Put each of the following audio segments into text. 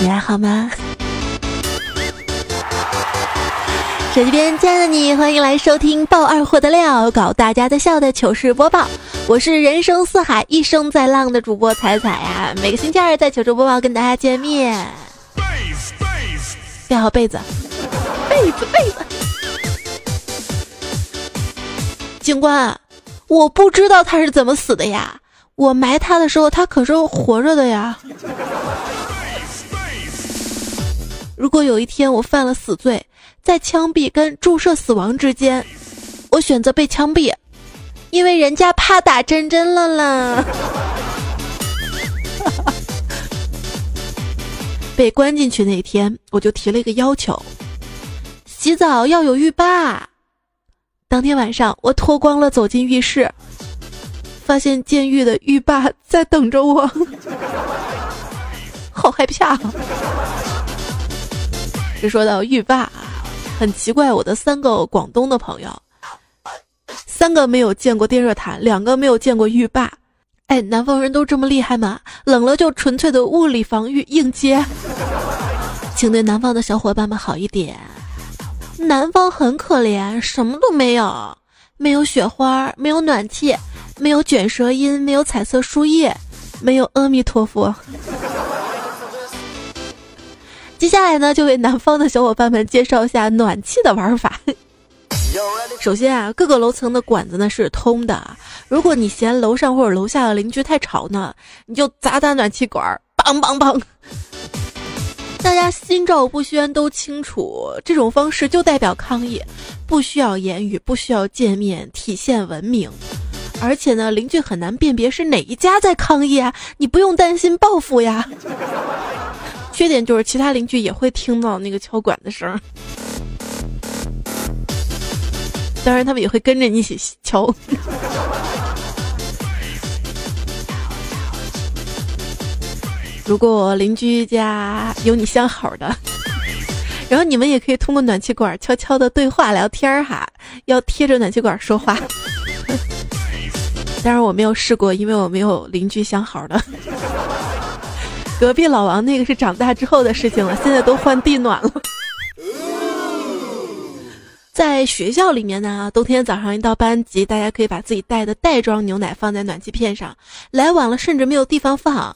你还好吗？手机边亲爱的你，欢迎来收听爆二货的料，搞大家的笑的糗事播报。我是人生四海一生在浪的主播彩彩呀，每个星期二在糗事播报跟大家见面。盖好被子，被子被子。警官，我不知道他是怎么死的呀，我埋他的时候他可是活着的呀。如果有一天我犯了死罪，在枪毙跟注射死亡之间，我选择被枪毙，因为人家怕打针针了啦。被关进去那天，我就提了一个要求：洗澡要有浴霸。当天晚上，我脱光了走进浴室，发现监狱的浴霸在等着我，好害怕。这说到浴霸，很奇怪，我的三个广东的朋友，三个没有见过电热毯，两个没有见过浴霸。哎，南方人都这么厉害吗？冷了就纯粹的物理防御应接，请对南方的小伙伴们好一点。南方很可怜，什么都没有，没有雪花，没有暖气，没有卷舌音，没有彩色树叶，没有阿弥陀佛。接下来呢，就为南方的小伙伴们介绍一下暖气的玩法。首先啊，各个楼层的管子呢是通的。如果你嫌楼上或者楼下的邻居太吵呢，你就砸砸暖气管，梆梆梆。大家心照不宣，都清楚这种方式就代表抗议，不需要言语，不需要见面，体现文明。而且呢，邻居很难辨别是哪一家在抗议啊，你不用担心报复呀。缺点就是其他邻居也会听到那个敲管的声，当然他们也会跟着你一起敲。如果邻居家有你相好的，然后你们也可以通过暖气管悄悄的对话聊天儿哈，要贴着暖气管说话。当然我没有试过，因为我没有邻居相好的。隔壁老王那个是长大之后的事情了，现在都换地暖了。在学校里面呢，冬天早上一到班级，大家可以把自己带的袋装牛奶放在暖气片上，来晚了甚至没有地方放。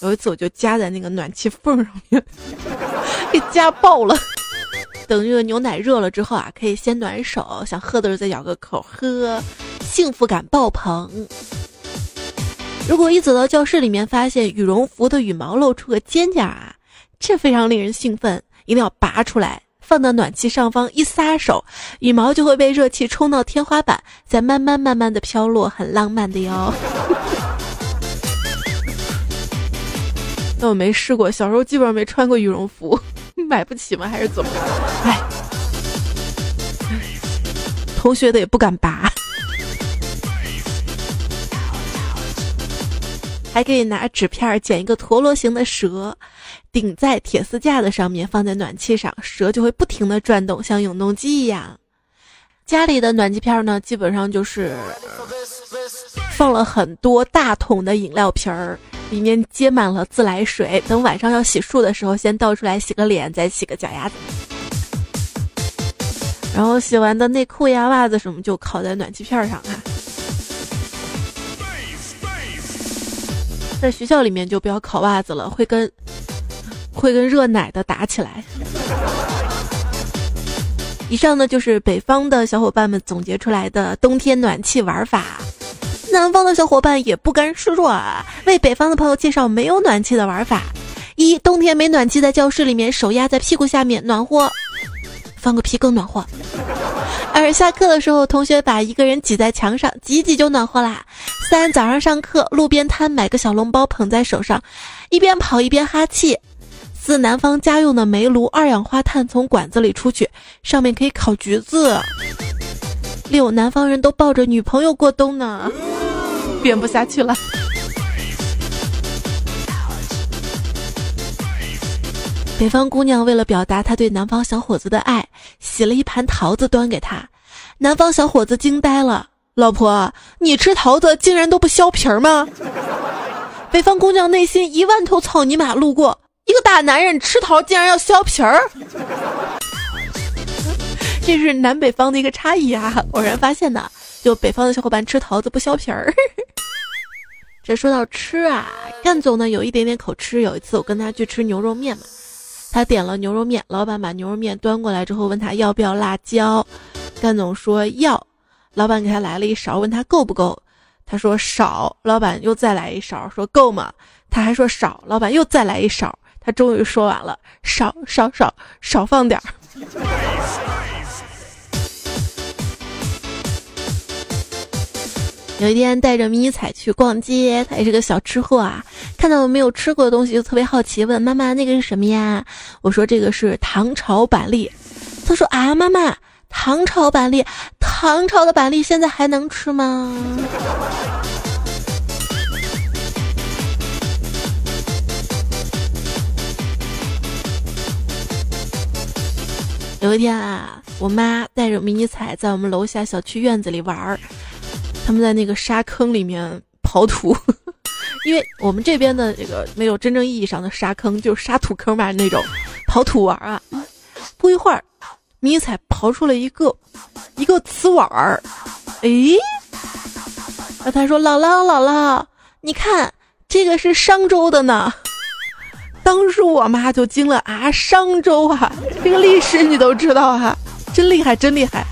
有一次我就夹在那个暖气缝上面，给夹爆了。等这个牛奶热了之后啊，可以先暖手，想喝的时候再咬个口喝，幸福感爆棚。如果一走到教室里面，发现羽绒服的羽毛露出个尖尖啊，这非常令人兴奋，一定要拔出来，放到暖气上方，一撒手，羽毛就会被热气冲到天花板，再慢慢慢慢的飘落，很浪漫的哟。那我没试过，小时候基本上没穿过羽绒服，买不起吗？还是怎么？哎，同学的也不敢拔。还可以拿纸片剪一个陀螺形的蛇，顶在铁丝架子上面，放在暖气上，蛇就会不停的转动，像永动机一样。家里的暖气片呢，基本上就是放了很多大桶的饮料瓶儿，里面接满了自来水，等晚上要洗漱的时候，先倒出来洗个脸，再洗个脚丫子。然后洗完的内裤呀、袜子什么就烤在暖气片上哈。在学校里面就不要烤袜子了，会跟会跟热奶的打起来。以上呢就是北方的小伙伴们总结出来的冬天暖气玩法，南方的小伙伴也不甘示弱啊，为北方的朋友介绍没有暖气的玩法：一、冬天没暖气，在教室里面手压在屁股下面暖和，放个屁更暖和。二下课的时候，同学把一个人挤在墙上，挤挤就暖和啦。三早上上课，路边摊买个小笼包捧在手上，一边跑一边哈气。四南方家用的煤炉，二氧化碳从管子里出去，上面可以烤橘子。六南方人都抱着女朋友过冬呢，编不下去了。北方姑娘为了表达她对南方小伙子的爱，洗了一盘桃子端给他。南方小伙子惊呆了，老婆，你吃桃子竟然都不削皮儿吗？” 北方姑娘内心一万头草泥马路过，一个大男人吃桃竟然要削皮儿，这是南北方的一个差异啊！偶然发现的，就北方的小伙伴吃桃子不削皮儿。这说到吃啊，干总呢有一点点口吃。有一次我跟他去吃牛肉面嘛，他点了牛肉面，老板把牛肉面端过来之后问他要不要辣椒，干总说要，老板给他来了一勺，问他够不够。他说少，老板又再来一勺，说够吗？他还说少，老板又再来一勺，他终于说完了，少少少少放点儿。有一天带着迷彩去逛街，他也是个小吃货啊，看到我没有吃过的东西就特别好奇，问妈妈那个是什么呀？我说这个是糖炒板栗，他说啊妈妈。糖炒板栗，糖炒的板栗现在还能吃吗？有一天啊，我妈带着迷你彩在我们楼下小区院子里玩儿，他们在那个沙坑里面刨土，因为我们这边的这个没有真正意义上的沙坑，就是沙土坑嘛那种，刨土玩啊，不一会儿。迷彩刨出了一个一个瓷碗儿，哎，啊，他说：“姥姥，姥姥，你看这个是商周的呢。”当时我妈就惊了啊，商周啊，这个历史你都知道哈，真厉害，真厉害。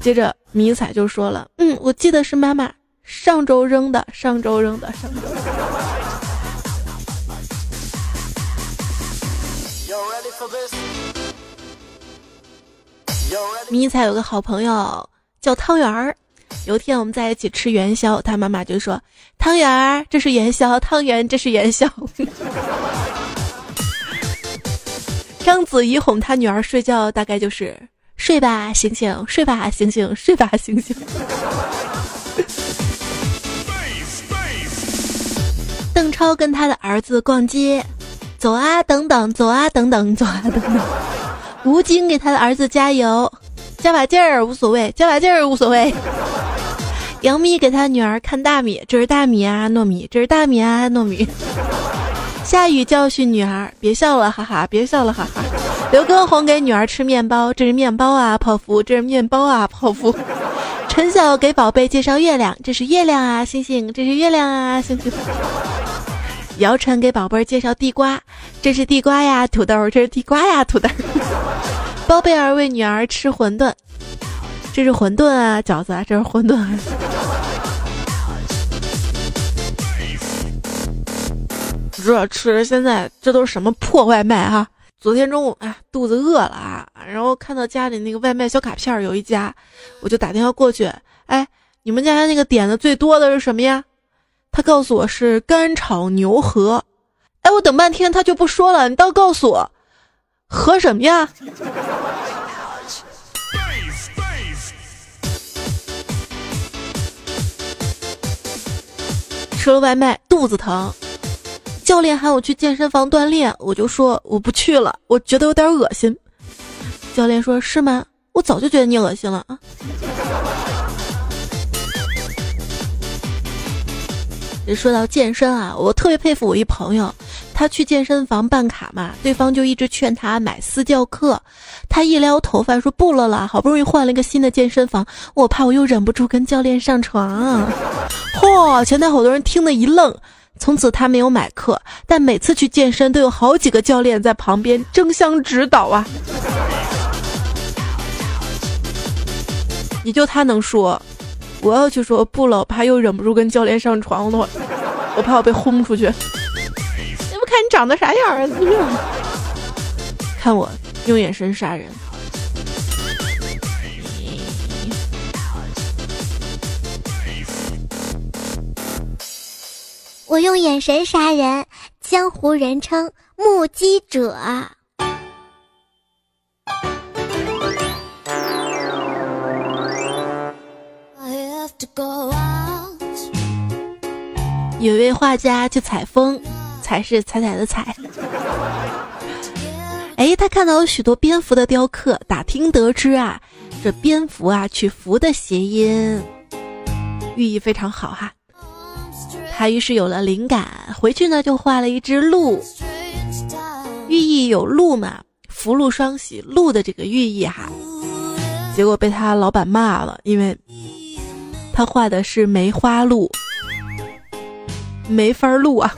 接着迷彩就说了：“嗯，我记得是妈妈上周扔的，上周扔的，上周。”迷彩有个好朋友叫汤圆儿，有一天我们在一起吃元宵，他妈妈就说：“汤圆儿，这是元宵，汤圆，这是元宵。”章子怡哄他女儿睡觉，大概就是：“睡吧，醒醒，睡吧，醒醒，睡吧，醒醒。”邓超跟他的儿子逛街，走啊，等等，走啊，等等，走啊，等等。吴京给他的儿子加油，加把劲儿无所谓，加把劲儿无所谓。杨幂给他女儿看大米，这是大米啊，糯米，这是大米啊，糯米。下雨教训女儿，别笑了，哈哈，别笑了，哈哈。刘畊宏给女儿吃面包，这是面包啊，泡芙，这是面包啊，泡芙。陈晓给宝贝介绍月亮，这是月亮啊，星星，这是月亮啊，星星。姚晨给宝贝介绍地瓜，这是地瓜呀，土豆，这是地瓜呀，土豆。包贝尔为女儿吃馄饨，这是馄饨啊，饺子，这是馄饨。不知道吃现在这都是什么破外卖啊！昨天中午啊，肚子饿了啊，然后看到家里那个外卖小卡片有一家，我就打电话过去，哎，你们家那个点的最多的是什么呀？他告诉我是干炒牛河，哎，我等半天他就不说了，你倒告诉我，和什么呀？吃了外卖肚子疼，教练喊我去健身房锻炼，我就说我不去了，我觉得有点恶心。教练说是吗？我早就觉得你恶心了啊。说到健身啊，我特别佩服我一朋友，他去健身房办卡嘛，对方就一直劝他买私教课，他一撩头发说不了啦，好不容易换了一个新的健身房，我怕我又忍不住跟教练上床。嚯，前台好多人听得一愣，从此他没有买课，但每次去健身都有好几个教练在旁边争相指导啊。你就他能说。我要去说不了，怕又忍不住跟教练上床了，我怕我被轰出去。你不看你长得啥样啊？看我用眼神杀人。我用眼神杀人，江湖人称目击者。有一位画家去采风，采是采采的采。哎，他看到有许多蝙蝠的雕刻，打听得知啊，这蝙蝠啊，取福的谐音，寓意非常好哈。他于是有了灵感，回去呢就画了一只鹿，寓意有鹿嘛，福禄双喜，鹿的这个寓意哈。结果被他老板骂了，因为他画的是梅花鹿，没法录啊。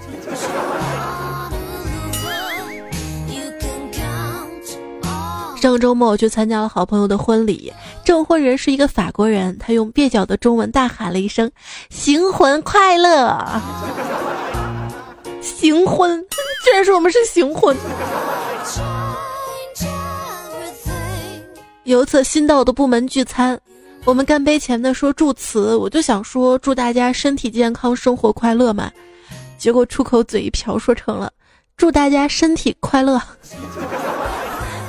上周末我去参加了好朋友的婚礼，证婚人是一个法国人，他用蹩脚的中文大喊了一声：“新婚快乐！”新婚，居然说我们是新婚。有一次新到的部门聚餐，我们干杯前的说祝词，我就想说祝大家身体健康，生活快乐嘛，结果出口嘴一瓢说成了祝大家身体快乐。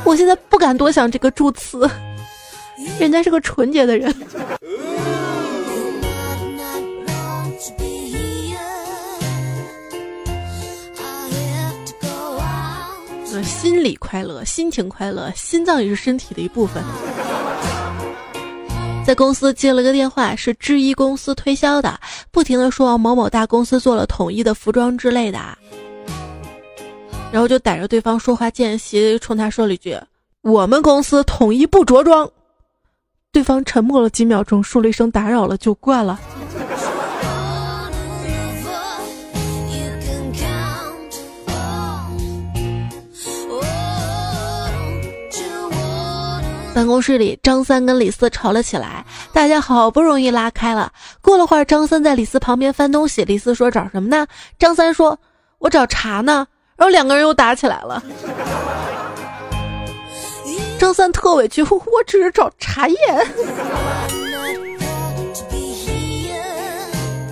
我现在不敢多想这个祝词，人家是个纯洁的人。心理快乐，心情快乐，心脏也是身体的一部分。在公司接了个电话，是制衣公司推销的，不停的说某某大公司做了统一的服装之类的。然后就逮着对方说话间隙，冲他说了一句：“我们公司统一不着装。”对方沉默了几秒钟，说了一声“打扰了”，就挂了。办公室里，张三跟李四吵了起来，大家好不容易拉开了。过了会儿，张三在李四旁边翻东西，李四说：“找什么呢？”张三说：“我找茶呢。”然后两个人又打起来了。张三特委屈，我只是找茶叶。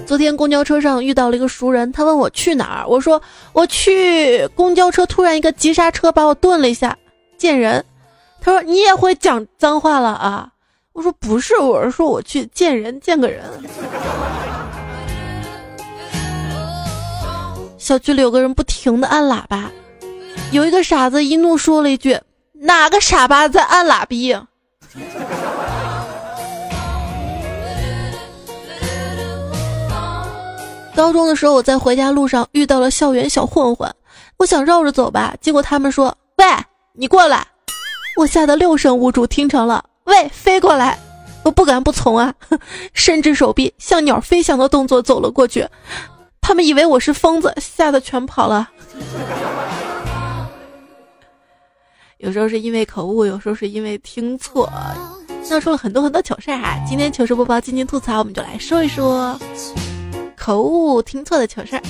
昨天公交车上遇到了一个熟人，他问我去哪儿，我说我去公交车，突然一个急刹车把我顿了一下，见人。他说你也会讲脏话了啊？我说不是，我是说我去见人，见个人。小区里有个人不停的按喇叭，有一个傻子一怒说了一句：“哪个傻巴在按喇叭？”高中的时候，我在回家路上遇到了校园小混混，我想绕着走吧，结果他们说：“喂，你过来！”我吓得六神无主，听成了“喂，飞过来！”我不敢不从啊，伸直手臂，像鸟飞翔的动作走了过去。他们以为我是疯子，吓得全跑了。有时候是因为口误，有时候是因为听错，闹出了很多很多糗事儿哈。今天糗事播报，今天吐槽，我们就来说一说口误、听错的糗事儿。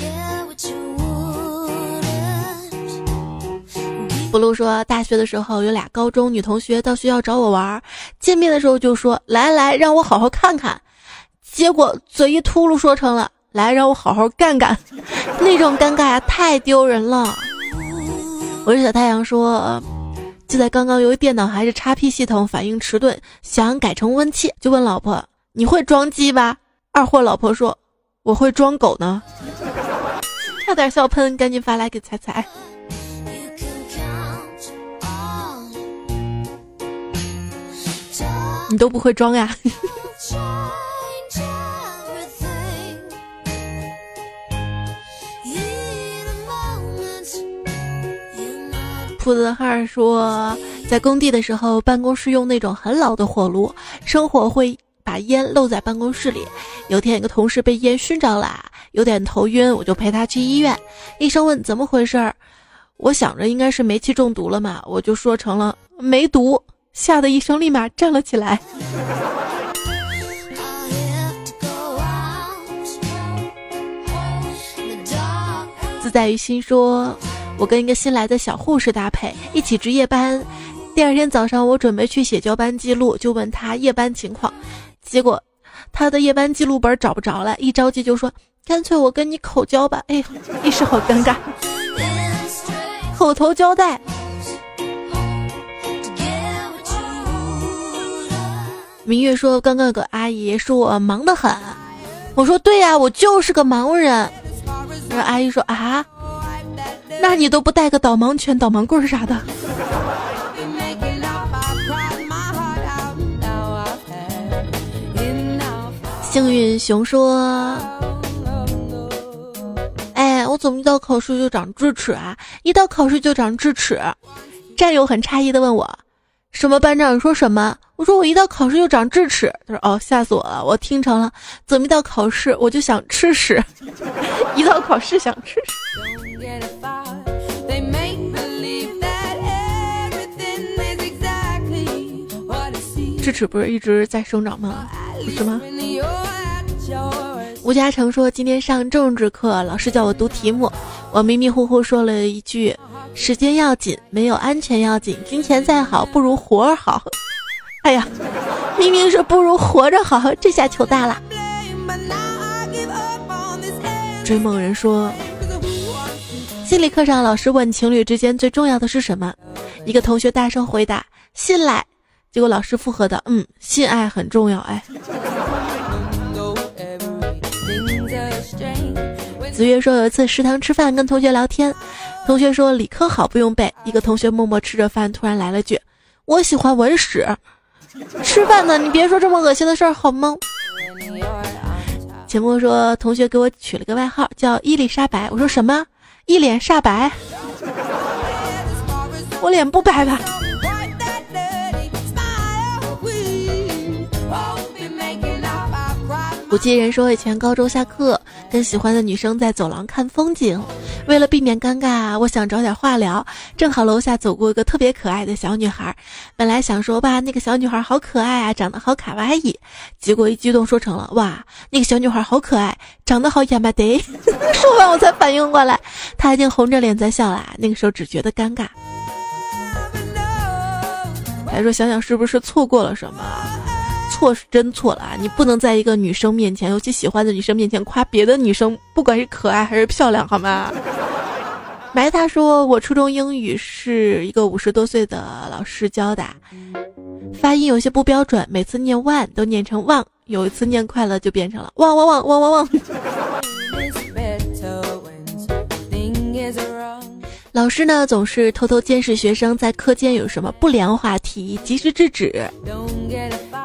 不露说，大学的时候有俩高中女同学到学校找我玩，见面的时候就说来来，让我好好看看，结果嘴一秃噜说成了。来，让我好好干干，那种尴尬呀，太丢人了。我是小太阳说，就在刚刚，由于电脑还是 x P 系统，反应迟钝，想改成 Win 七，就问老婆：“你会装鸡吧？”二货老婆说：“我会装狗呢。” 差点笑喷，赶紧发来给彩彩。你都不会装呀？兔子汉说，在工地的时候，办公室用那种很老的火炉，生火会把烟漏在办公室里。有天，一个同事被烟熏着了，有点头晕，我就陪他去医院。医生问怎么回事儿，我想着应该是煤气中毒了嘛，我就说成了没毒，吓得医生立马站了起来。自在于心说。我跟一个新来的小护士搭配，一起值夜班。第二天早上，我准备去写交班记录，就问他夜班情况，结果他的夜班记录本找不着了，一着急就说：“干脆我跟你口交吧。”哎呀，一时好尴尬，口头交代。明月说：“刚刚有个阿姨说我忙得很。”我说：“对呀，我就是个盲人。”然后阿姨说：“啊。”那你都不带个导盲犬、导盲棍啥的？幸运熊说：“哎，我怎么一到考试就长智齿啊？一到考试就长智齿。”战友很诧异的问我：“什么班长说什么？”我说：“我一到考试就长智齿。”他说：“哦，吓死我了！我听成了怎么一到考试我就想吃屎？一到考试想吃屎。”智齿不是一直在生长吗？不是吗？吴嘉诚说今天上政治课，老师叫我读题目，我迷迷糊糊说了一句：“时间要紧，没有安全要紧，金钱再好不如活儿好。”哎呀，明明是不如活着好，这下糗大了。追梦人说，心理课上老师问情侣之间最重要的是什么？一个同学大声回答：“信赖。”结果老师附和的，嗯，性爱很重要，哎。子月说有一次食堂吃饭，跟同学聊天，同学说理科好不用背，一个同学默默吃着饭，突然来了句，我喜欢文史。吃饭呢，你别说这么恶心的事儿好吗？钱默说同学给我取了个外号叫伊丽莎白，我说什么？一脸煞白？我脸不白吧？不记人说，以前高中下课跟喜欢的女生在走廊看风景，为了避免尴尬，我想找点话聊。正好楼下走过一个特别可爱的小女孩，本来想说吧，那个小女孩好可爱啊，长得好卡哇伊，结果一激动说成了哇，那个小女孩好可爱，长得好亚麻得。说完我才反应过来，她已经红着脸在笑了。那个时候只觉得尴尬，还说想想是不是错过了什么。错是真错了啊！你不能在一个女生面前，尤其喜欢的女生面前夸别的女生，不管是可爱还是漂亮，好吗？埋他说，我初中英语是一个五十多岁的老师教的，发音有些不标准，每次念万都念成旺，有一次念快乐就变成了旺旺旺旺旺旺。老师呢，总是偷偷监视学生在课间有什么不良话题，及时制止。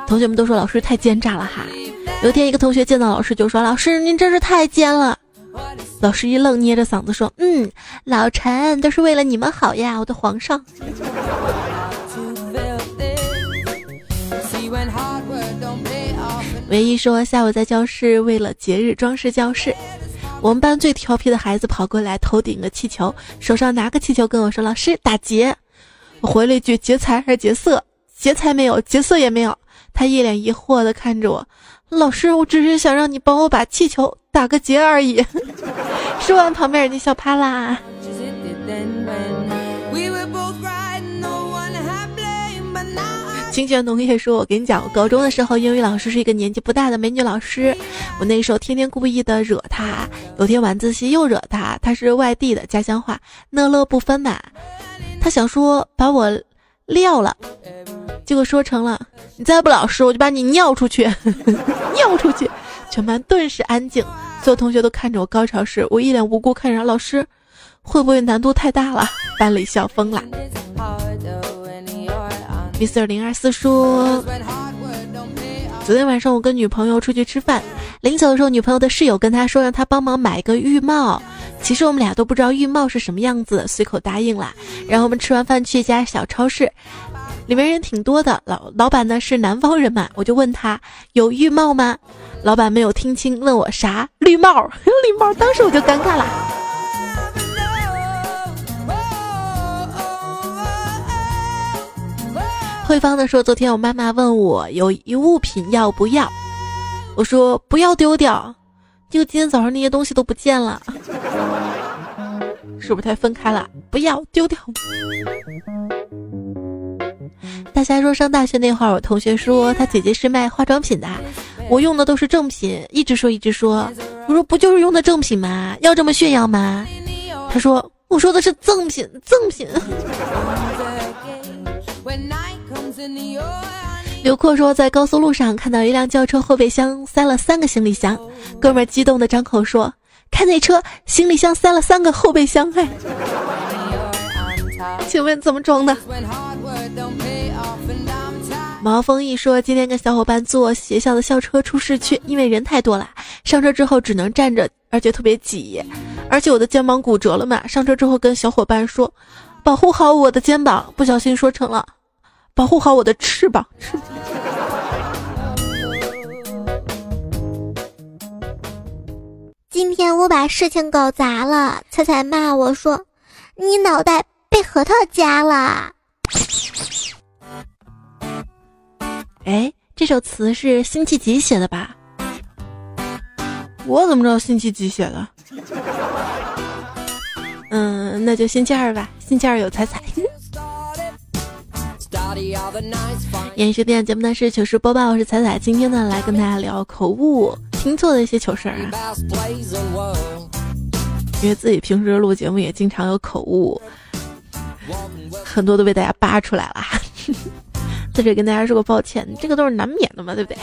同学们都说老师太奸诈了哈。有天一个同学见到老师就说：“老师您真是太奸了。”老师一愣，捏着嗓子说：“嗯，老陈都是为了你们好呀，我的皇上。”唯一说下午在教室为了节日装饰教室。我们班最调皮的孩子跑过来，头顶个气球，手上拿个气球，跟我说：“老师打劫。”我回了一句：“劫财还是劫色？劫财没有，劫色也没有。”他一脸疑惑的看着我：“老师，我只是想让你帮我把气球打个结而已。”说完，旁边人就笑趴啦。清泉农业说：“我跟你讲，我高中的时候，英语老师是一个年纪不大的美女老师。我那时候天天故意的惹她，有天晚自习又惹她。她是外地的，家乡话乐乐不分嘛。她想说把我撂了，结果说成了你再不老实，我就把你尿出去，尿出去。全班顿时安静，所有同学都看着我高潮时，我一脸无辜看着老师，会不会难度太大了？班里笑疯了。” Mr 零二四说：“昨天晚上我跟女朋友出去吃饭，临走的时候，女朋友的室友跟他说让他帮忙买一个浴帽。其实我们俩都不知道浴帽是什么样子，随口答应了。然后我们吃完饭去一家小超市，里面人挺多的。老老板呢是南方人嘛，我就问他有浴帽吗？老板没有听清，问我啥绿帽？绿帽，当时我就尴尬了。”慧芳的说：“昨天我妈妈问我有一物品要不要，我说不要丢掉，就今天早上那些东西都不见了，是不是太分开了？不要丢掉。”大侠说：“上大学那会儿，我同学说他姐姐是卖化妆品的，我用的都是正品，一直说一直说，我说不就是用的正品吗？要这么炫耀吗？”他说：“我说的是赠品，赠品。”刘阔说，在高速路上看到一辆轿车后备箱塞了三个行李箱，哥们儿激动的张口说：“看那车，行李箱塞了三个后备箱。”哎，请问怎么装的？毛峰一说，今天跟小伙伴坐学校的校车出市区，因为人太多了，上车之后只能站着，而且特别挤，而且我的肩膀骨折了嘛。上车之后跟小伙伴说，保护好我的肩膀，不小心说成了，保护好我的翅膀。今天我把事情搞砸了，彩彩骂我说：“你脑袋被核桃夹了。”哎，这首词是辛弃疾写的吧？我怎么知道辛弃疾写的？嗯，那就星期二吧。星期二有彩彩。延续电节目的是糗事播报，我是彩彩。今天呢，来跟大家聊口误、听错的一些糗事儿啊。因为自己平时录节目也经常有口误，很多都被大家扒出来了。在这跟大家说个抱歉，这个都是难免的嘛，对不对？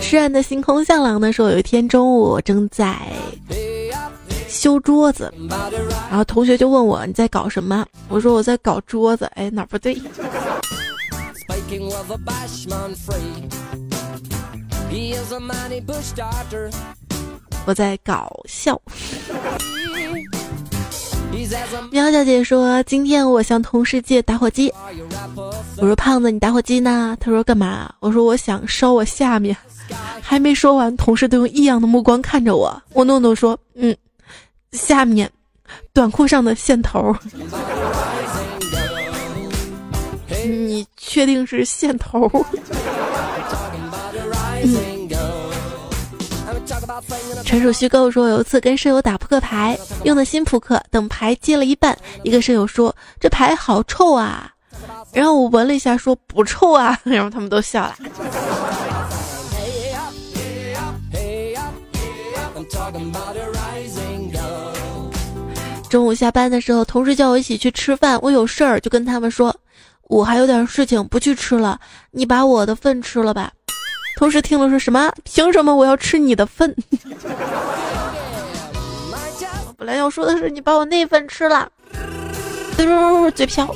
诗人的星空向朗呢说，有一天中午我正在修桌子，然后同学就问我你在搞什么？我说我在搞桌子。哎，哪不对？我在搞笑。喵小姐说：“今天我向同事借打火机。”我说：“胖子，你打火机呢？”他说：“干嘛？”我说：“我想烧我下面。”还没说完，同事都用异样的目光看着我。我诺诺说：“嗯，下面短裤上的线头。”你确定是线头？纯属虚构。说有一次跟舍友打扑克牌，用的新扑克，等牌接了一半，一个舍友说：“这牌好臭啊！”然后我闻了一下，说：“不臭啊。”然后他们都笑了。中午下班的时候，同事叫我一起去吃饭，我有事儿就跟他们说：“我还有点事情，不去吃了，你把我的份吃了吧。”同时听了说什么？凭什么我要吃你的粪？我 本来要说的是你把我那份吃了，嘟嘴瓢。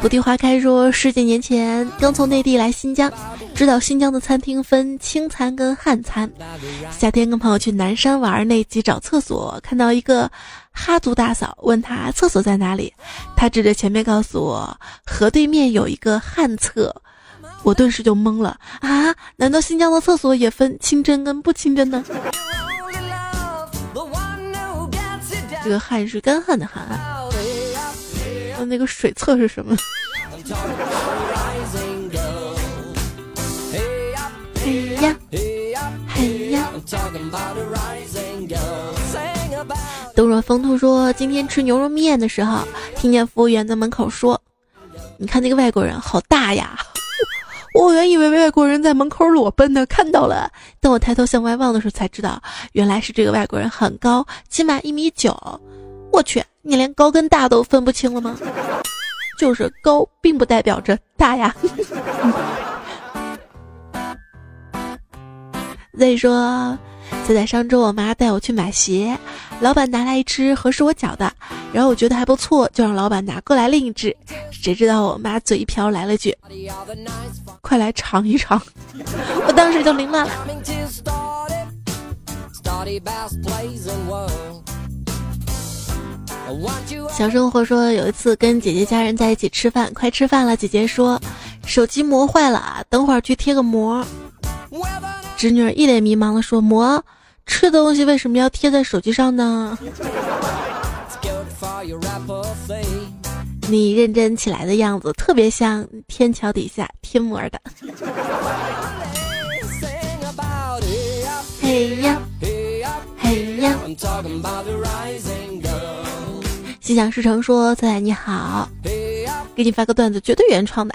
不地花开说，十几年前刚从内地来新疆，知道新疆的餐厅分清餐跟汉餐。夏天跟朋友去南山玩，那集找厕所，看到一个哈族大嫂，问他厕所在哪里，他指着前面告诉我，河对面有一个旱厕。我顿时就懵了啊！难道新疆的厕所也分清真跟不清真呢？这个汗是干旱的汗。那个水厕是什么？嘿呀，东若风兔说，今天吃牛肉面的时候，听见服务员在门口说：“你看那个外国人好大呀！”我原以为外国人在门口裸奔呢，看到了。等我抬头向外望的时候，才知道原来是这个外国人很高，起码一米九。我去，你连高跟大都分不清了吗？就是高，并不代表着大呀。所以说，就在上周，我妈带我去买鞋，老板拿来一只合适我脚的，然后我觉得还不错，就让老板拿过来另一只。谁知道我妈嘴一瓢，来了句：“快来尝一尝。”我当时就明白了。小生活说，有一次跟姐姐家人在一起吃饭，快吃饭了，姐姐说手机膜坏了，等会儿去贴个膜。侄女一脸迷茫的说：“膜，吃东西为什么要贴在手机上呢？”你认真起来的样子，特别像天桥底下贴膜的。嘿呀，嘿呀。心想事成说：“彩彩你好，给你发个段子，绝对原创的。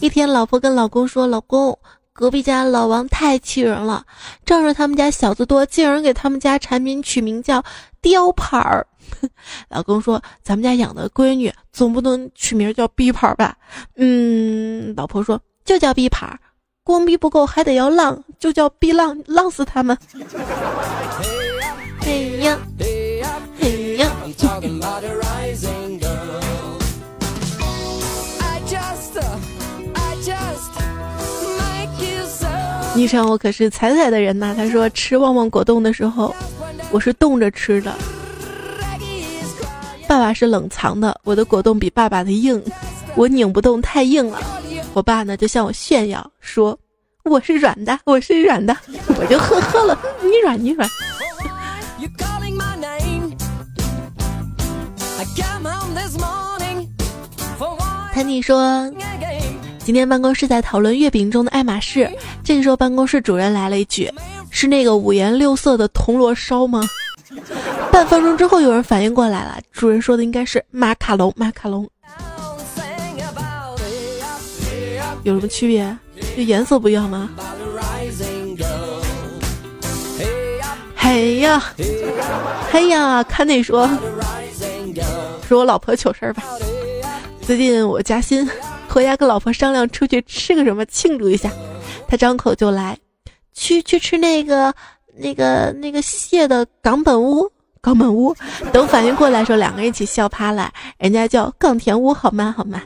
一天，老婆跟老公说：‘老公，隔壁家老王太气人了，仗着他们家小子多，竟然给他们家产品取名叫雕牌儿。’老公说：‘咱们家养的闺女总不能取名叫逼牌吧？’嗯，老婆说：‘就叫逼牌，光逼不够，还得要浪，就叫逼浪，浪死他们。哎呀，哎呀。昵称我可是彩彩的人呐。他说吃旺旺果冻的时候，我是冻着吃的。爸爸是冷藏的，我的果冻比爸爸的硬，我拧不动，太硬了。我爸呢就向我炫耀说我是软的，我是软的，我就呵呵了。你软你软。谭你说。今天办公室在讨论月饼中的爱马仕，这个时候办公室主任来了一句：“是那个五颜六色的铜锣烧吗？”半分钟之后，有人反应过来了，主任说的应该是马卡龙。马卡龙有什么区别？就颜色不一样吗？嘿呀，嘿呀，看那说，说我老婆糗事儿吧。最近我加薪。回家跟老婆商量出去吃个什么庆祝一下，他张口就来，去去吃那个那个那个蟹的冈本屋，冈本屋。等反应过来时候，两个人一起笑趴了。人家叫冈田屋，好吗？好吗？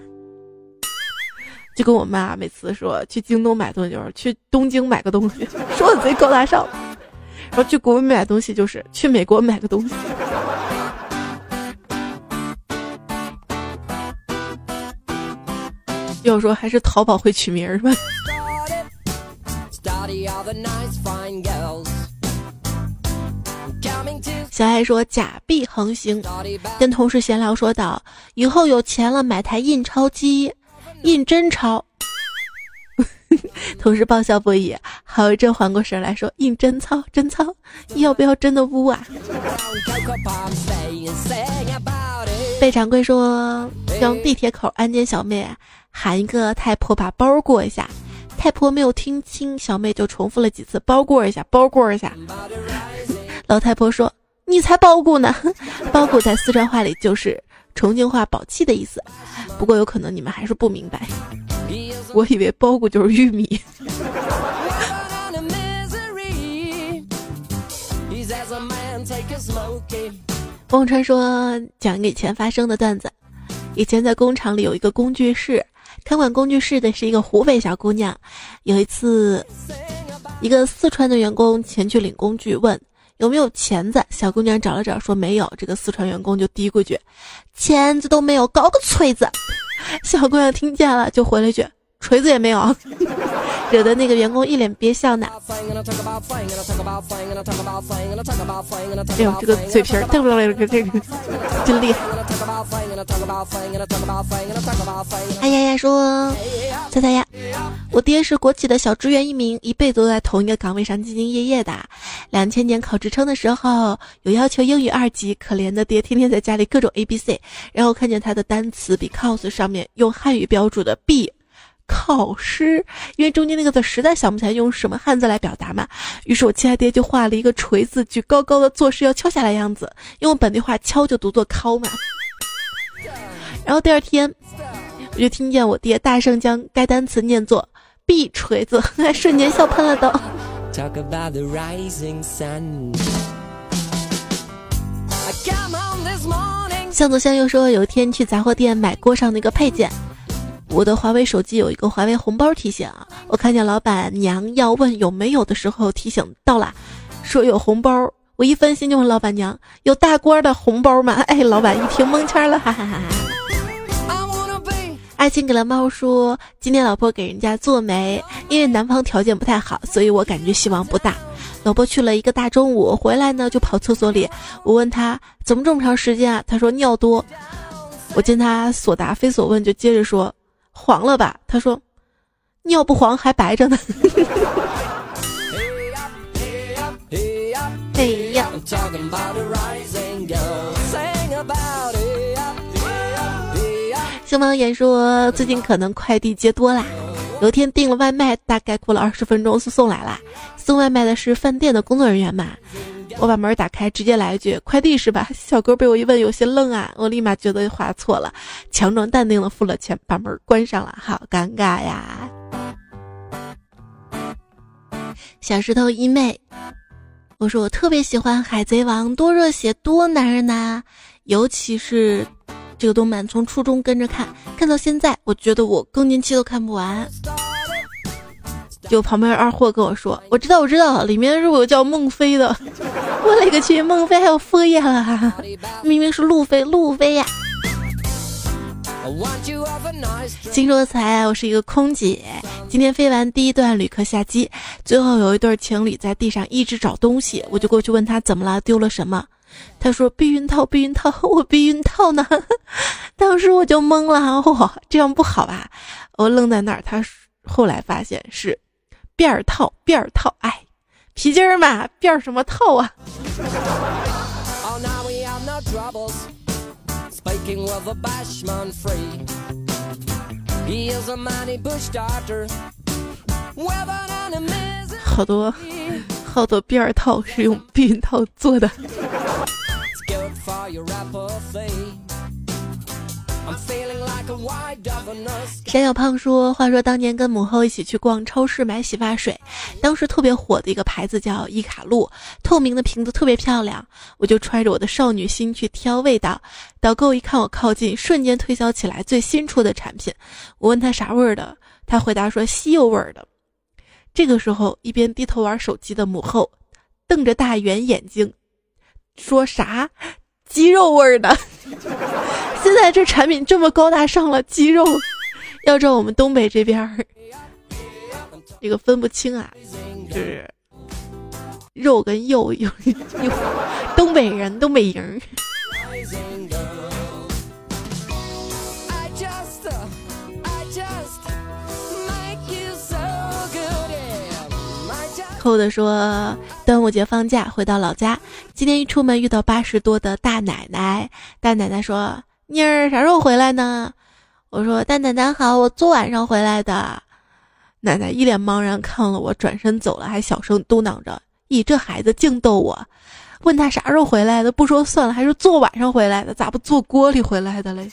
就跟我妈每次说去京东买东西，就是去东京买个东西，说的贼高大上。然后去国外买东西，就是去美国买个东西。要说还是淘宝会取名儿吧。小爱说假币横行，跟同事闲聊说道：“以后有钱了买台印钞机，印真钞。”同事爆笑不已，好一阵缓过神来说：“印真钞，真钞，要不要真的污啊？”贝掌柜说：“让地铁口安检小妹。”喊一个太婆把包过一下，太婆没有听清，小妹就重复了几次包过一下，包过一下。老太婆说：“你才包谷呢！” 包谷在四川话里就是重庆话宝气的意思，不过有可能你们还是不明白。我以为包谷就是玉米。汪川说：“讲给以前发生的段子，以前在工厂里有一个工具室。”看管工具室的是一个湖北小姑娘。有一次，一个四川的员工前去领工具，问有没有钳子。小姑娘找了找，说没有。这个四川员工就嘀咕句：“钳子都没有，搞个锤子。”小姑娘听见了，就回了一句：“锤子也没有。” 惹得那个员工一脸憋笑呢。哎呦，这个嘴皮儿，这个这个真厉害。哎呀呀，说猜猜呀，我爹是国企的小职员一名，一辈子都在同一个岗位上兢兢业业的。两千年考职称的时候，有要求英语二级，可怜的爹天天在家里各种 A B C，然后看见他的单词比 cos 上面用汉语标注的 B。考试，因为中间那个字实在想不起来用什么汉字来表达嘛，于是我亲爱爹就画了一个锤子举高高的做事要敲下来样子，用本地话敲就读作敲嘛。然后第二天，我就听见我爹大声将该单词念作“ “b 锤子”，瞬间笑喷了都。向左向右说，有一天去杂货店买锅上那个配件。我的华为手机有一个华为红包提醒，我看见老板娘要问有没有的时候，提醒到了，说有红包。我一分心就问老板娘有大锅的红包吗？哎，老板一听蒙圈了，哈哈哈哈。爱情给了猫说，今天老婆给人家做媒，因为男方条件不太好，所以我感觉希望不大。老婆去了一个大中午，回来呢就跑厕所里，我问他怎么这么长时间啊？他说尿多。我见他所答非所问，就接着说。黄了吧？他说，尿不黄还白着呢。哎呀！星芒眼说最近可能快递接多啦。有一天订了外卖，大概过了二十分钟就送来了。送外卖的是饭店的工作人员嘛？我把门打开，直接来一句：“快递是吧？” 小哥被我一问，有些愣啊。我立马觉得划错了，强装淡定的付了钱，把门关上了。好尴尬呀！小石头一妹，我说我特别喜欢《海贼王》，多热血，多男人呐！尤其是这个动漫，从初中跟着看，看到现在，我觉得我更年期都看不完。就旁边二货跟我说：“我知道，我知道，里面是有叫孟非的。”我勒个去，孟非还有副业了，明明是路飞，路飞呀！金说才，我是一个空姐，今天飞完第一段旅客下机，最后有一对情侣在地上一直找东西，我就过去问他怎么了，丢了什么？他说避孕套，避孕套，我避孕套呢？当时我就懵了，哇，这样不好吧？我愣在那儿，他后来发现是辫儿套，辫儿套，哎。皮筋儿嘛，辫儿什么套啊？好多好多辫儿套是用避孕套做的。山小胖说：“话说当年跟母后一起去逛超市买洗发水，当时特别火的一个牌子叫伊卡露，透明的瓶子特别漂亮。我就揣着我的少女心去挑味道，导购一看我靠近，瞬间推销起来最新出的产品。我问他啥味儿的，他回答说西柚味儿的。这个时候，一边低头玩手机的母后瞪着大圆眼睛，说啥？鸡肉味儿的。”现在这产品这么高大上了，鸡肉，要知道我们东北这边儿，这个分不清啊，就是肉跟肉有有东北人东北人。扣的说，端午节放假回到老家，今天一出门遇到八十多的大奶奶，大奶奶说。妮儿啥时候回来呢？我说大奶奶好，我昨晚上回来的。奶奶一脸茫然看了我，转身走了，还小声嘟囔着：“咦，这孩子净逗我。”问他啥时候回来的，不说算了，还是昨晚上回来的，咋不坐锅里回来的嘞？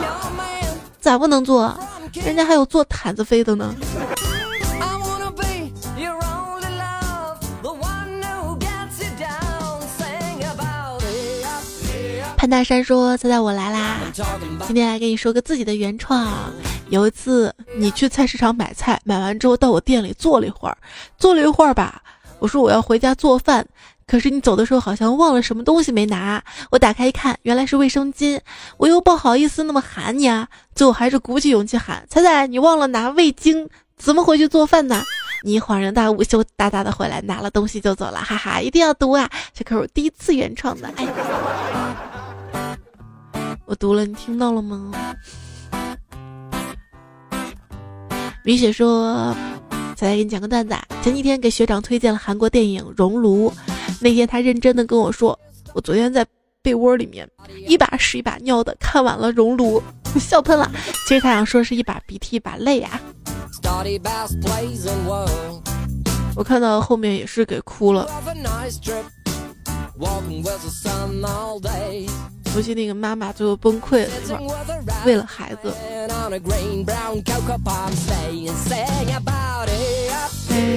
咋不能坐？人家还有坐毯子飞的呢。大山说：“猜猜我来啦！今天来给你说个自己的原创。有一次你去菜市场买菜，买完之后到我店里坐了一会儿，坐了一会儿吧。我说我要回家做饭，可是你走的时候好像忘了什么东西没拿。我打开一看，原来是卫生巾。我又不好意思那么喊你啊，最后还是鼓起勇气喊：彩彩，你忘了拿味精，怎么回去做饭呢？你恍然大悟，羞答答的回来拿了东西就走了，哈哈，一定要读啊！这可是我第一次原创的，哎。”我读了，你听到了吗？米雪说：“再来给你讲个段子。前几天给学长推荐了韩国电影《熔炉》，那天他认真的跟我说，我昨天在被窝里面一把屎一把尿的看完了《熔炉》，笑喷了。其实他想说是一把鼻涕一把泪啊。我看到后面也是给哭了。”不是那个妈妈最后崩溃了，为了孩子。哎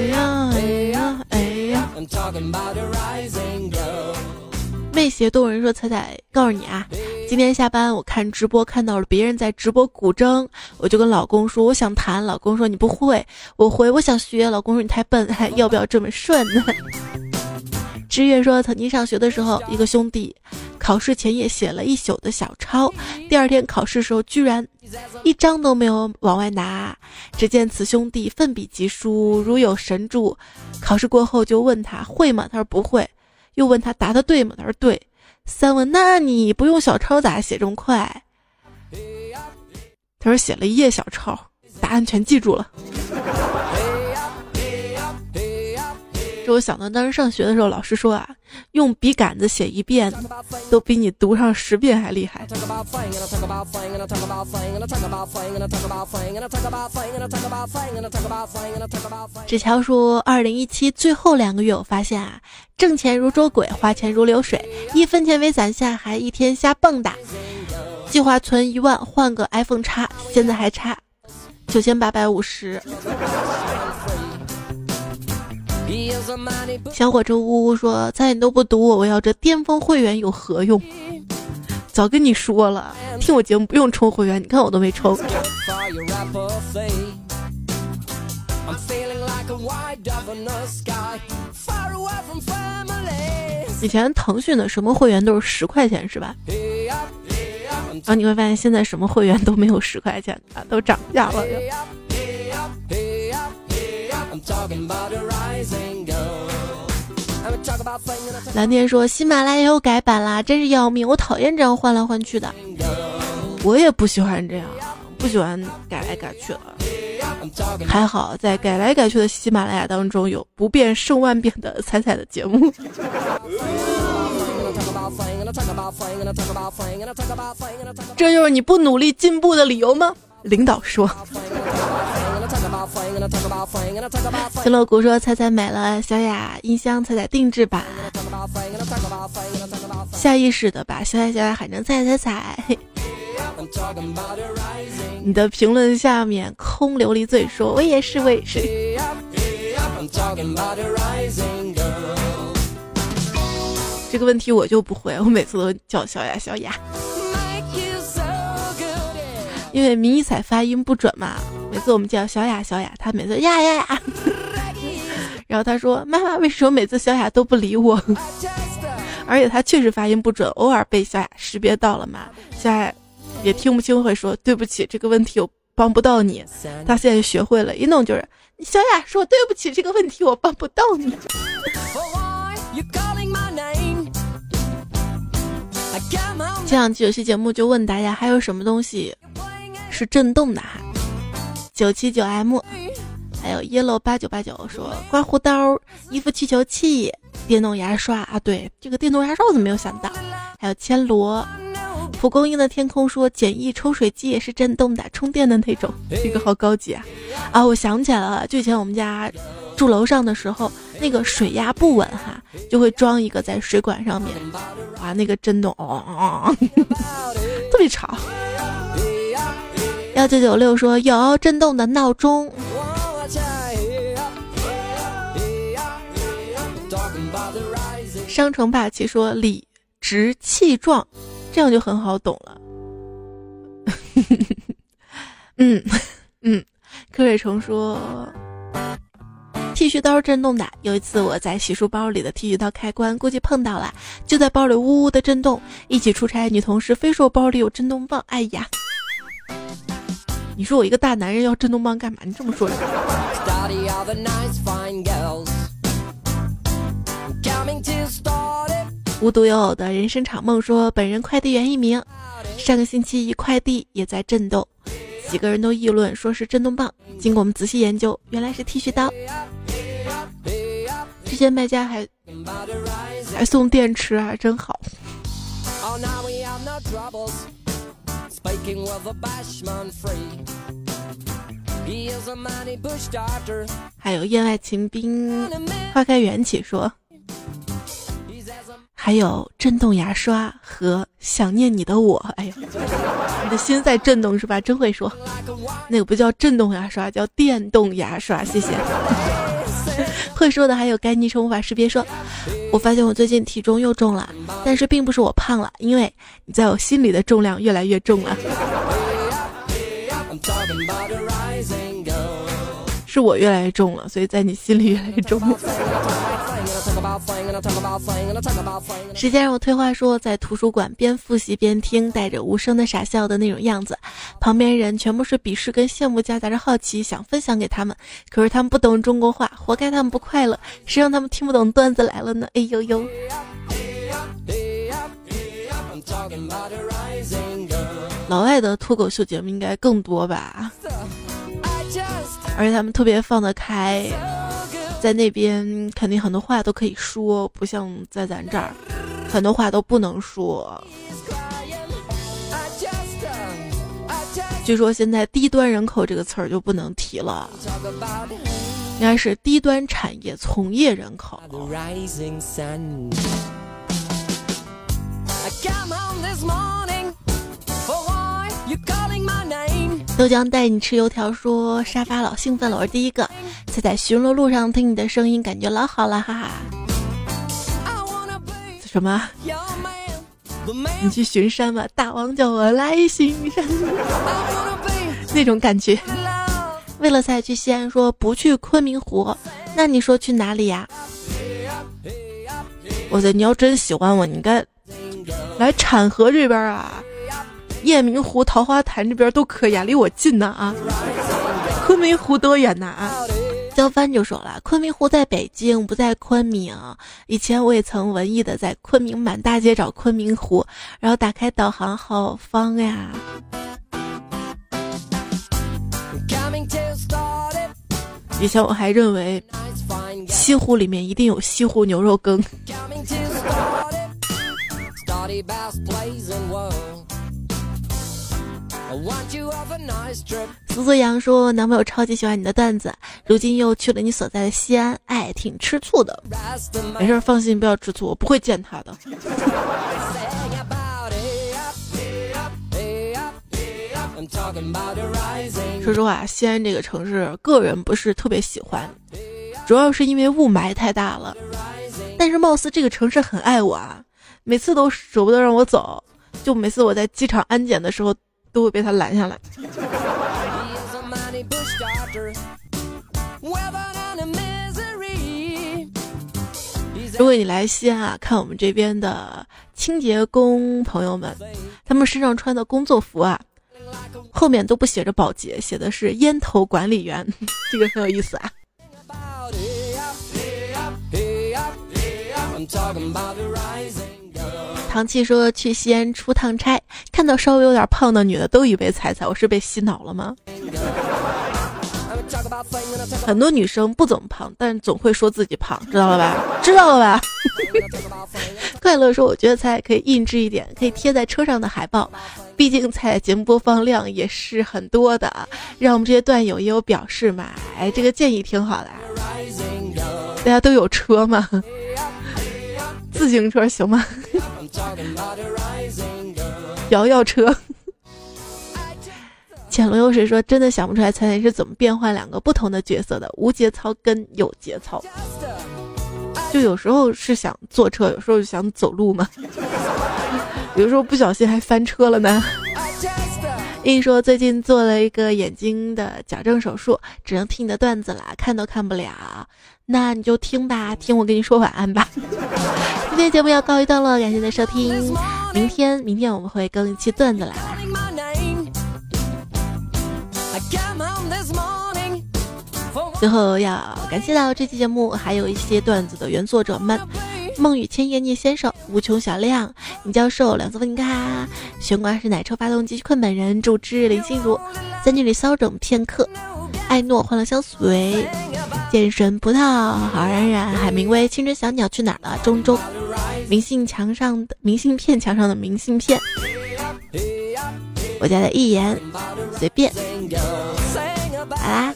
呀哎呀哎呀！魅邪动人说：“彩彩，告诉你啊，今天下班我看直播看到了别人在直播古筝，我就跟老公说我想弹，老公说你不会，我会，我想学，老公说你太笨，还要不要这么顺呢？” 知月说：“曾经上学的时候，一个兄弟考试前夜写了一宿的小抄，第二天考试时候居然一张都没有往外拿。只见此兄弟奋笔疾书，如有神助。考试过后就问他会吗？他说不会。又问他答的对吗？他说对。三问那你不用小抄咋写这么快？他说写了一页小抄，答案全记住了。”我想到当时上学的时候，老师说啊，用笔杆子写一遍，都比你读上十遍还厉害。纸条说，二零一七最后两个月，我发现啊，挣钱如捉鬼，花钱如流水，一分钱没攒下，还一天瞎蹦跶。计划存一万换个 iPhone 叉，现在还差九千八百五十。小伙子呜呜说：“再你都不读我，我要这巅峰会员有何用？早跟你说了，听我节目不用充会员，你看我都没充。”以前腾讯的什么会员都是十块钱是吧？然后你会发现现在什么会员都没有十块钱啊，都涨价了。蓝天说喜马拉雅又改版啦，真是要命！我讨厌这样换来换去的，我也不喜欢这样，不喜欢改来改去的。还好在改来改去的喜马拉雅当中有不变胜万变的彩彩的节目。这就是你不努力进步的理由吗？领导说。新乐谷说：“彩彩买了小雅音箱，彩彩定制版。”下意识的把小雅小雅喊成彩彩彩。你的评论下面空琉璃嘴说：“我也是，我也是。”这个问题我就不会，我每次都叫小雅小雅，因为迷彩发音不准嘛。每次我们叫小雅小雅，她每次呀呀呀，然后她说：“妈妈，为什么每次小雅都不理我？” 而且她确实发音不准，偶尔被小雅识别到了嘛。小雅也听不清，会说：“对不起，这个问题我帮不到你。”她现在学会了，一弄就是小雅说：“对不起，这个问题我帮不到你。”前两期有期节目就问大家还有什么东西是震动的哈？九七九 M，还有 Yellow 八九八九说刮胡刀、衣服气球器、电动牙刷啊，对，这个电动牙刷我怎么没有想到？还有千罗。蒲公英的天空说简易抽水机也是震动的，充电的那种，这个好高级啊！啊，我想起来了，就以前我们家住楼上的时候，那个水压不稳哈，就会装一个在水管上面，哇，那个震动哦，特别吵。幺九九六说有震动的闹钟。商城霸气说理直气壮。这样就很好懂了。嗯嗯，柯瑞成说，剃须刀震动的。有一次我在洗漱包里的剃须刀开关，估计碰到了，就在包里呜呜的震动。一起出差女同事非说包里有震动棒，哎呀！你说我一个大男人要震动棒干嘛？你这么说。无独有偶的人生场梦说，本人快递员一名，上个星期一快递也在震动，几个人都议论说是震动棒。经过我们仔细研究，原来是剃须刀。之前卖家还还送电池啊，真好。还有燕外秦兵花开缘起说。还有震动牙刷和想念你的我，哎呀，你的心在震动是吧？真会说，那个不叫震动牙刷，叫电动牙刷。谢谢。会说的还有该昵称无法识别。说，我发现我最近体重又重了，但是并不是我胖了，因为你在我心里的重量越来越重了。是我越来越重了，所以在你心里越来越重。时间让我退化，说在图书馆边复习边听，带着无声的傻笑的那种样子，旁边人全部是鄙视跟羡慕，夹杂着好奇，想分享给他们，可是他们不懂中国话，活该他们不快乐。谁让他们听不懂段子来了呢？哎呦呦！老外的脱口秀节目应该更多吧？而且他们特别放得开，在那边肯定很多话都可以说，不像在咱这儿，很多话都不能说。据说现在“低端人口”这个词儿就不能提了，应该是低端产业从业人口。豆浆带你吃油条，说沙发老兴奋了，我是第一个。在在巡逻路上听你的声音，感觉老好了，哈哈。什么？你去巡山吧，大王叫我来巡山，那种感觉。为了赛去西安，说不去昆明湖，那你说去哪里呀？我的，你要真喜欢我，你该来产河这边啊，雁鸣湖、桃花潭这边都可以啊，离我近呢啊。昆明湖多远呢啊？焦帆就说了，昆明湖在北京，不在昆明。以前我也曾文艺的在昆明满大街找昆明湖，然后打开导航，好方呀。以前我还认为西湖里面一定有西湖牛肉羹。苏苏阳说：“男朋友超级喜欢你的段子，如今又去了你所在的西安，哎，挺吃醋的。没事，放心，不要吃醋，我不会见他的。”说实话，西安这个城市，个人不是特别喜欢，主要是因为雾霾太大了。但是貌似这个城市很爱我啊，每次都舍不得让我走，就每次我在机场安检的时候。都会被他拦下来。如果你来西安啊，看我们这边的清洁工朋友们，他们身上穿的工作服啊，后面都不写着保洁，写的是烟头管理员，这个很有意思啊。唐琪说去西安出趟差，看到稍微有点胖的女的，都以为彩彩我是被洗脑了吗？很多女生不怎么胖，但总会说自己胖，知道了吧？知道了吧？快乐说，我觉得彩可以印制一点，可以贴在车上的海报，毕竟彩节目播放量也是很多的，让我们这些段友也有表示嘛。哎，这个建议挺好的，大家都有车嘛。自行车行吗？摇摇车。潜龙有水说：“真的想不出来，彩彩是怎么变换两个不同的角色的？无节操跟有节操，就有时候是想坐车，有时候想走路嘛。有时候不小心还翻车了呢。”硬说最近做了一个眼睛的矫正手术，只能听你的段子了，看都看不了。那你就听吧，听我跟你说晚安吧。今天节目要告一段落，感谢您的收听。明天，明天我们会更一期段子来了。最后要感谢到这期节目还有一些段子的原作者们。梦雨千叶聂先生，无穷小亮，尹教授，两色风景卡，悬挂式奶车发动机困本人，主之林心如，在这里骚整片刻，艾诺欢乐相随，剑神葡萄，好冉冉，海明威，青春小鸟去哪儿了？中中，明信墙上的明信片，墙上的明信片，我家的一言随便，好啦，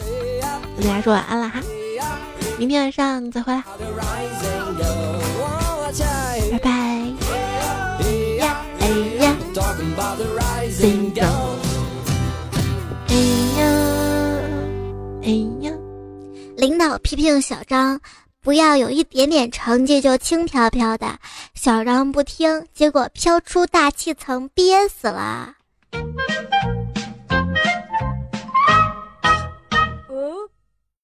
跟大家说晚安了哈，明天晚上再回来。拜拜。哎呀，领导批评小张，不要有一点点成绩就轻飘飘的。小张不听，结果飘出大气层，憋死了。